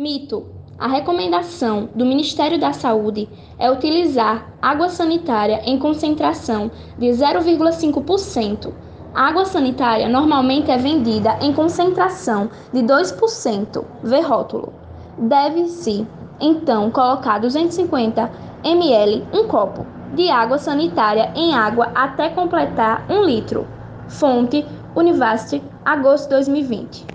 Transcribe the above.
Mito: a recomendação do Ministério da Saúde é utilizar água sanitária em concentração de 0,5%. Água sanitária normalmente é vendida em concentração de 2%. Ver rótulo. Deve-se, então, colocar 250 ml, um copo, de água sanitária em água até completar um litro. Fonte: Univast, agosto 2020.